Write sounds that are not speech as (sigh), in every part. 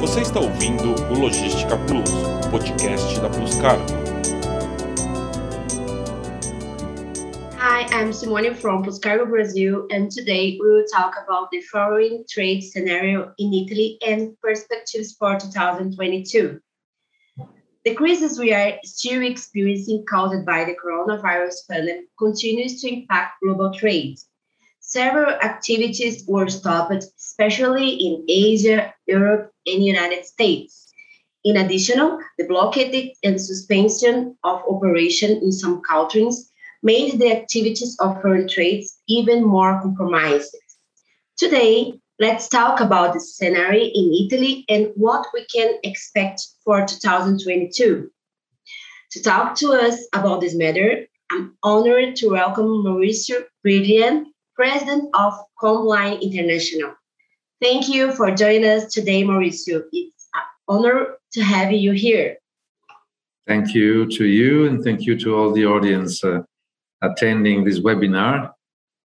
Você está ouvindo o Logística Plus, podcast da Plus Cargo. Hi, I'm Simone from Plus Cargo Brazil, and today we will talk about the foreign trade scenario in Italy and perspectives for 2022. The crisis we are still experiencing caused by the coronavirus pandemic continues to impact global trade. Several activities were stopped, especially in Asia, Europe, and United States. In addition, the blockade and suspension of operation in some countries made the activities of foreign trades even more compromised. Today, let's talk about the scenario in Italy and what we can expect for 2022. To talk to us about this matter, I'm honored to welcome Mauricio Brilliant, President of Combline International. Thank you for joining us today, Mauricio. It's an honor to have you here. Thank you to you, and thank you to all the audience uh, attending this webinar.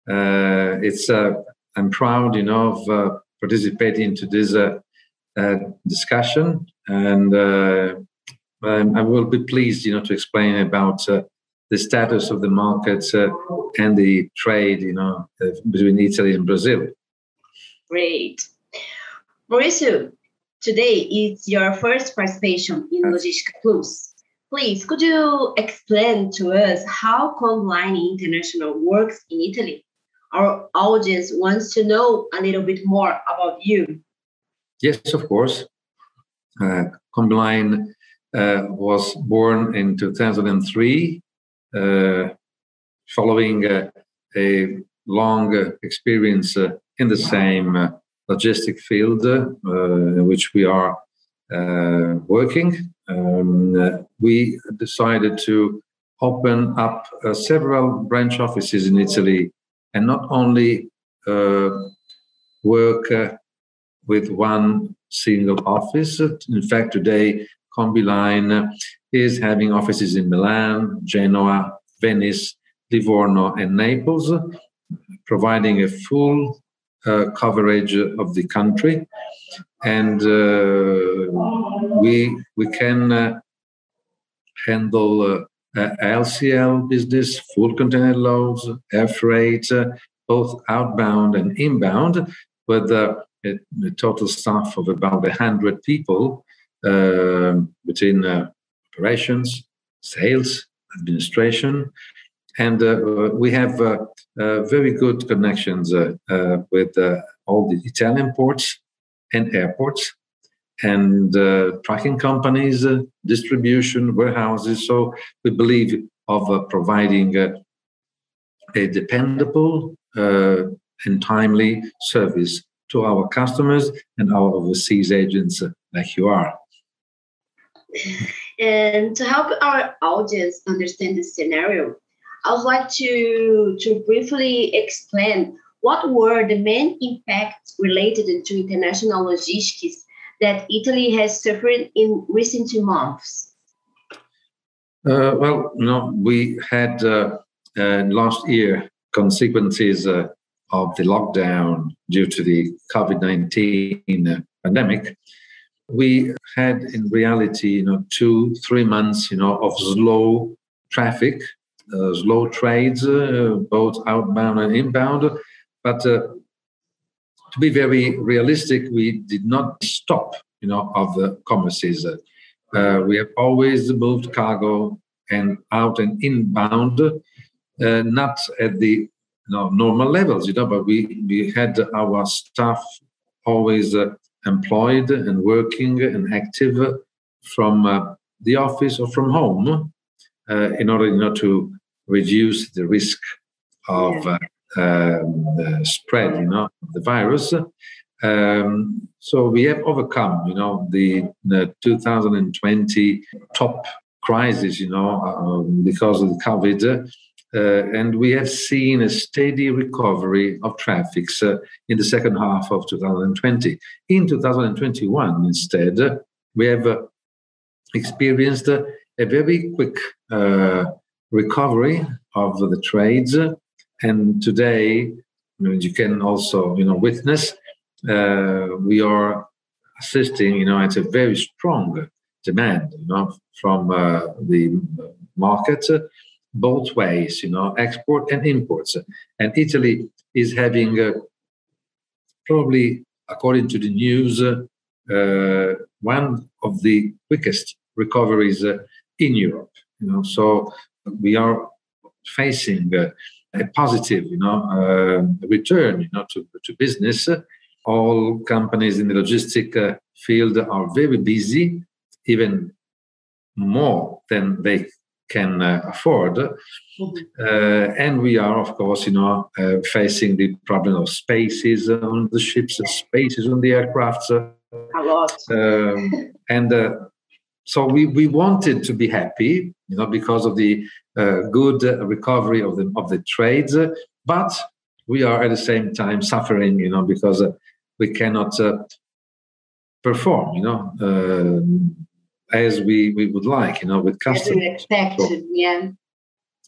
Uh, it's uh, I'm proud, you know, of uh, participating to this uh, uh, discussion, and I will be pleased, you know, to explain about the status of the markets uh, and the trade, you know, uh, between Italy and Brazil. Great. Mauricio, today is your first participation in Logistica Plus. Please, could you explain to us how Combline International works in Italy? Our audience wants to know a little bit more about you. Yes, of course. Uh, Combline uh, was born in 2003 uh, Uh, following uh, a long uh, experience in the same uh, logistic field uh, in which we are working, um, we decided to open up several branch offices in Italy and not only work with one single office. In fact, today Combiline is having offices in Milan, Genoa, Venice, Livorno, and Naples, providing a full uh, coverage of the country. And uh, we, we can uh, handle uh, LCL business, full container loads, air freight, uh, both outbound and inbound, with a, a total staff of about 100 people between uh, operations, sales, administration, and uh, we have uh, very good connections with all the Italian ports and airports and uh, trucking companies, uh, distribution, warehouses. So we believe of uh, providing a dependable and timely service to our customers and our overseas agents like you are. And to help our audience understand the scenario, I would like to, to briefly explain what were the main impacts related to international logistics that Italy has suffered in recent months. Uh, well, know, we had uh, uh, last year consequences uh, of the lockdown due to the COVID 19 pandemic we had in reality, you know, two, three months, you know, of slow traffic, uh, slow trades, uh, both outbound and inbound. But uh, to be very realistic, we did not stop, you know, of the commerces. Uh, we have always moved cargo and out and inbound, uh, not at the you know, normal levels, you know, but we, we had our staff always uh, employed and working and active from uh, the office or from home uh, in order you know, to reduce the risk of uh, um, the spread you know, the virus. Um, so we have overcome, you know, the, the 2020 top crisis, you know, um, because of the COVID, and we have seen a steady recovery of traffics uh, in the second half of 2020. In 2021, instead, we have uh, experienced a very quick recovery of the trades. And today, you can also, you know, witness uh, we are assisting, you know, it's a very strong demand, you know, from uh, the market, uh, both ways, you know, export and imports. And Italy is having uh, probably, according to the news, uh, one of the quickest recoveries uh, in Europe. You know, so we are facing uh, a positive, you know, return, you know, to, to business all companies in the logistic uh, field are very busy, even more than they can uh, afford. Uh, and we are, of course, you know, uh, facing the problem of spaces on the ships, spaces on the aircrafts. A lot. Um, and uh, so we, we wanted to be happy, you know, because of the uh, good recovery of the of the trades, but we are at the same time suffering, you know, because we cannot uh, perform, you know, uh, as we, we would like, you know, with customers. As expected, so, yeah.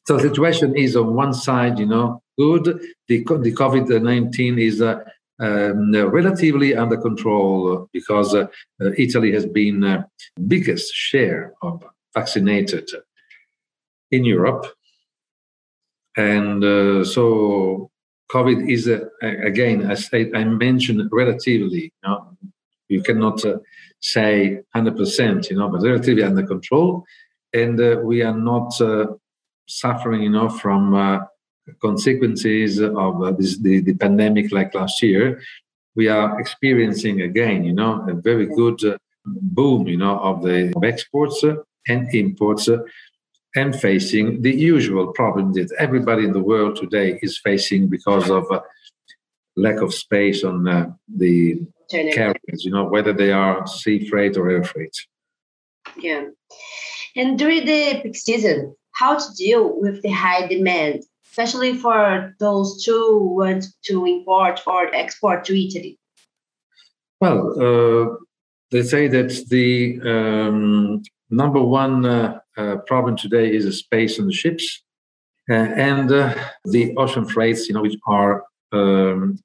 So the situation is on one side, you know, good. The, the COVID 19 is uh, um, relatively under control because uh, uh, Italy has been uh, biggest share of vaccinated in Europe, and uh, so COVID is, uh, again, as I, I, mentioned, relatively, you, know, you cannot uh, say 100%, you know, but relatively under control. And uh, we are not uh, suffering, you know, from uh, consequences of uh, this, the, the pandemic like last year. We are experiencing again, you know, a very good boom, you know, of the of exports and imports and facing the usual problem that everybody in the world today is facing because of uh, lack of space on uh, the carriers, you know, whether they are sea freight or air freight. Yeah. And during the peak season, how to deal with the high demand, especially for those who want to import or export to Italy? Well, uh, they say that the um, number one uh, uh, problem today is the space on the ships uh, and uh, the ocean freights, you know, which are um,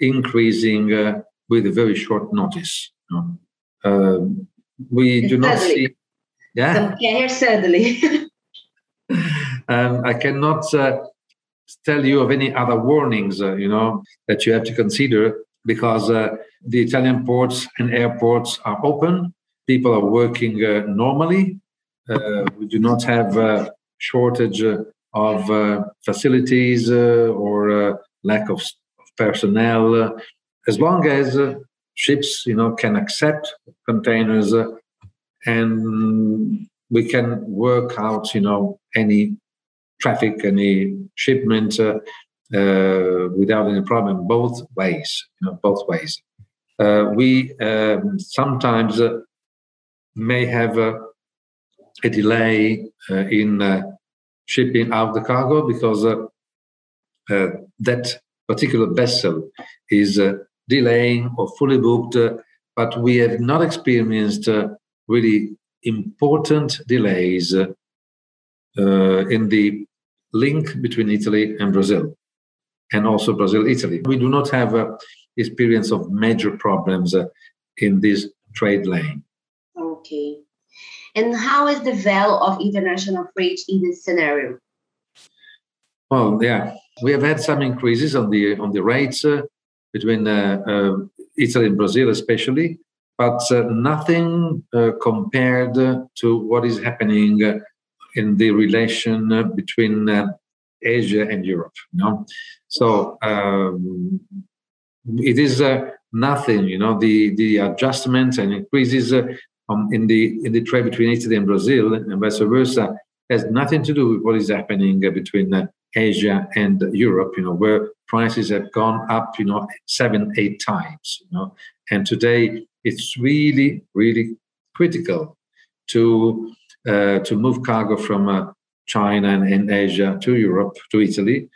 increasing uh, with a very short notice. You know. Um, we do not see. Yeah. Here suddenly. (laughs) um, I cannot uh, tell you of any other warnings, uh, you know, that you have to consider because the Italian ports and airports are open. People are working normally uh, we do not have a shortage of uh, facilities uh, or lack of personnel. As long as ships, you know, can accept containers and we can work out, you know, any traffic, any shipment uh, uh, without any problem, both ways, you know, both ways. Uh, we um, sometimes may have a delay uh, in uh, shipping out the cargo because uh, that particular vessel is uh, delaying or fully booked, uh, but we have not experienced uh, really important delays in the link between Italy and Brazil, and also Brazil Italy. We do not have uh, experience of major problems uh, in this trade lane. Okay. And how is the value of international freight in this scenario? Well, yeah, we have had some increases on the on the rates uh, between uh, uh, Italy and Brazil, especially, but uh, nothing uh, compared to what is happening uh, in the relation between Asia and Europe. You know? So um, it is nothing. You know, the the adjustments and increases um, in the in the trade between Italy and Brazil and vice versa has nothing to do with what is happening uh, between uh, Asia and Europe. You know, where prices have gone up, you know, seven, eight times. You know, and today it's really, really critical to uh, to move cargo from uh, China and, and, Asia to Europe to Italy,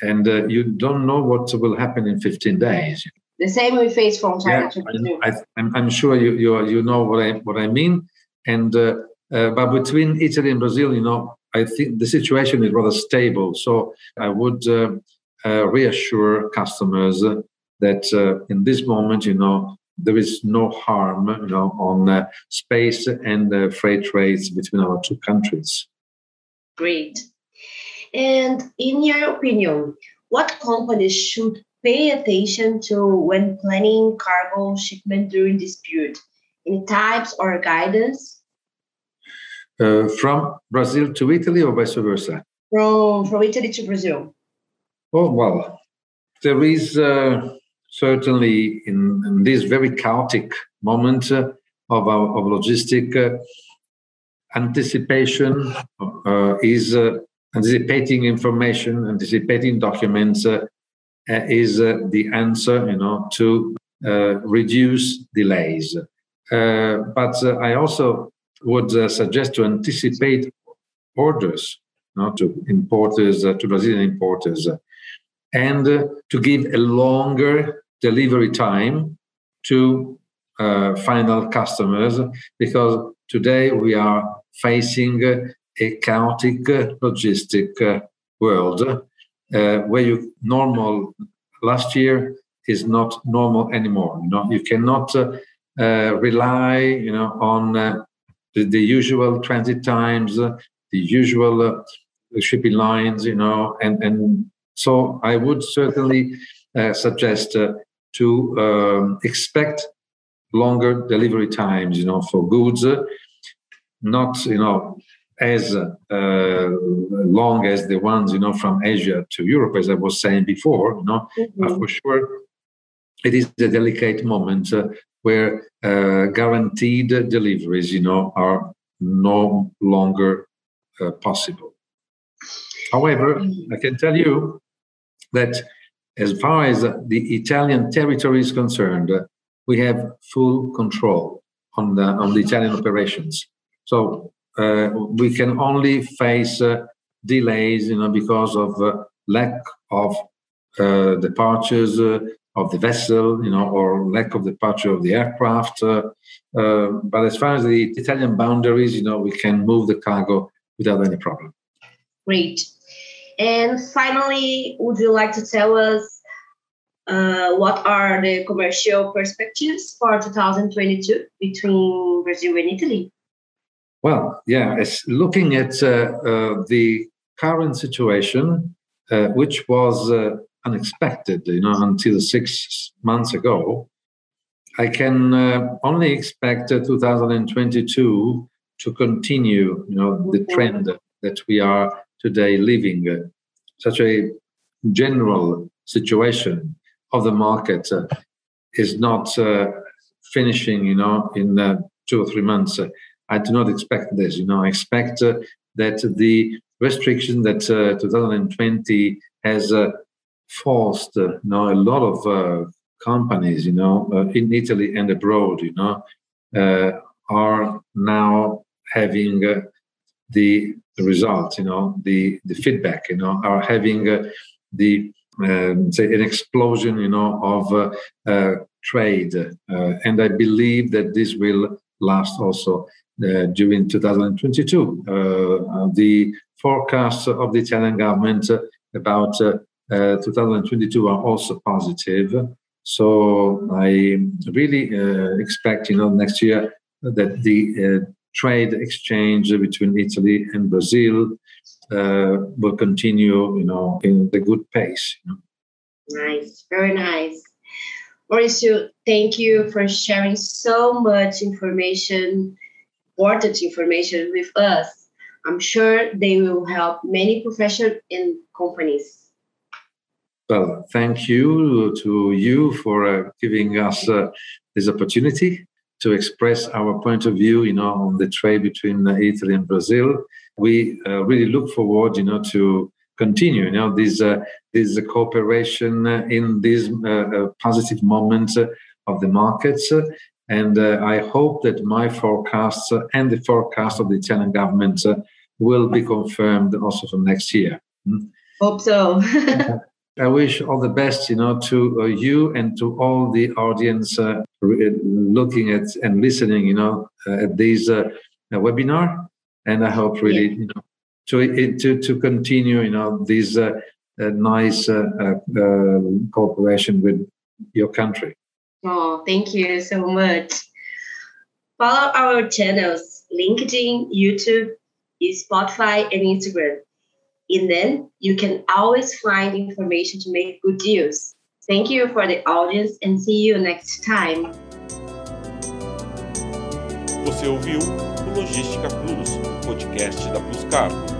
and uh, you don't know what will happen in 15 days. The same we face from China yeah, I, am sure you, you you know what I what I mean. And uh, uh, but between Italy and Brazil, you know, I think the situation is rather stable. So I would uh, uh reassure customers that uh, in this moment, you know, there is no harm you know, on uh, space and uh, freight rates between our two countries. Great. And in your opinion, what companies should pay attention to when planning cargo shipment during this period? Any types or guidance? Uh, from Brazil to Italy or vice versa? From, from Italy to Brazil. Oh, well, there is uh, certainly in, in, this very chaotic moment uh, of, our, of logistic uh, anticipation uh, is uh, anticipating information, anticipating documents uh, is the answer, you know, to reduce delays. but I also would suggest to anticipate orders, know, to importers, to Brazilian importers, and to give a longer delivery time to uh, final customers because today we are facing a chaotic logistic uh, world uh, where you normal last year is not normal anymore. You know you cannot uh, uh, rely you know on the, the, usual transit times the usual shipping lines you know and and so i would certainly suggest to um, expect longer delivery times, you know, for goods, not, you know, as uh, long as the ones, you know, from Asia to Europe, as I was saying before, you know, mm-hmm. for sure, it is a delicate moment uh, where uh, guaranteed deliveries, you know, are no longer uh, possible. However, I can tell you that as far as the Italian territory is concerned, we have full control on the on the Italian operations. So uh, we can only face uh, delays, you know, because of uh, lack of uh, departures uh, of the vessel, you know, or lack of departure of the aircraft. Uh, but as far as the Italian boundaries, you know, we can move the cargo without any problem. Great. And finally, would you like to tell us uh, what are the commercial perspectives for 2022 between Brazil and Italy? Well, yeah, it's looking at uh, uh, the current situation, uh, which was uh, unexpected, you know, until six months ago, I can uh, only expect 2022 to continue, you know, the trend that we are today living. such a general situation of the market uh, is not uh, finishing, you know, in uh, two or three months. I do not expect this. You know, I expect that the restriction that 2020 has forced, you know, a lot of companies, you know, in Italy and abroad, you know, are now having the, the results, you know, the, the feedback, you know, are having uh, the um, say an explosion, you know, of uh, uh, trade, uh, and I believe that this will last also during 2022. the forecasts of the Italian government about 2022 are also positive. So I really uh, expect, you know, next year that the uh, trade exchange between Italy and Brazil uh, will continue, you know, in the good pace. You know? Nice, very nice. Mauricio, thank you for sharing so much information, important information with us. I'm sure they will help many professionals and companies. Well, thank you to you for uh, giving us uh, this opportunity to express our point of view, you know, on the trade between uh, Italy and Brazil we uh, really look forward, you know, to continue, you know, this uh, this cooperation in these uh, positive moments of the markets. And I hope that my forecasts and the forecast of the Italian government will be confirmed also for next year. Hmm? Hope so. (laughs) I wish all the best, you know, to uh, you and to all the audience uh, looking at and listening, you know, uh, at this webinar and I hope really yeah. you know to to to continue you know this uh, uh, nice uh, uh, uh, cooperation with your country. Oh, thank you so much. Follow our channels LinkedIn, YouTube, Spotify, and Instagram. And then you can always find information to make good deals. Thank you for the audience and see you next time. Você ouviu o Logística Plus, podcast da Plus Cargo.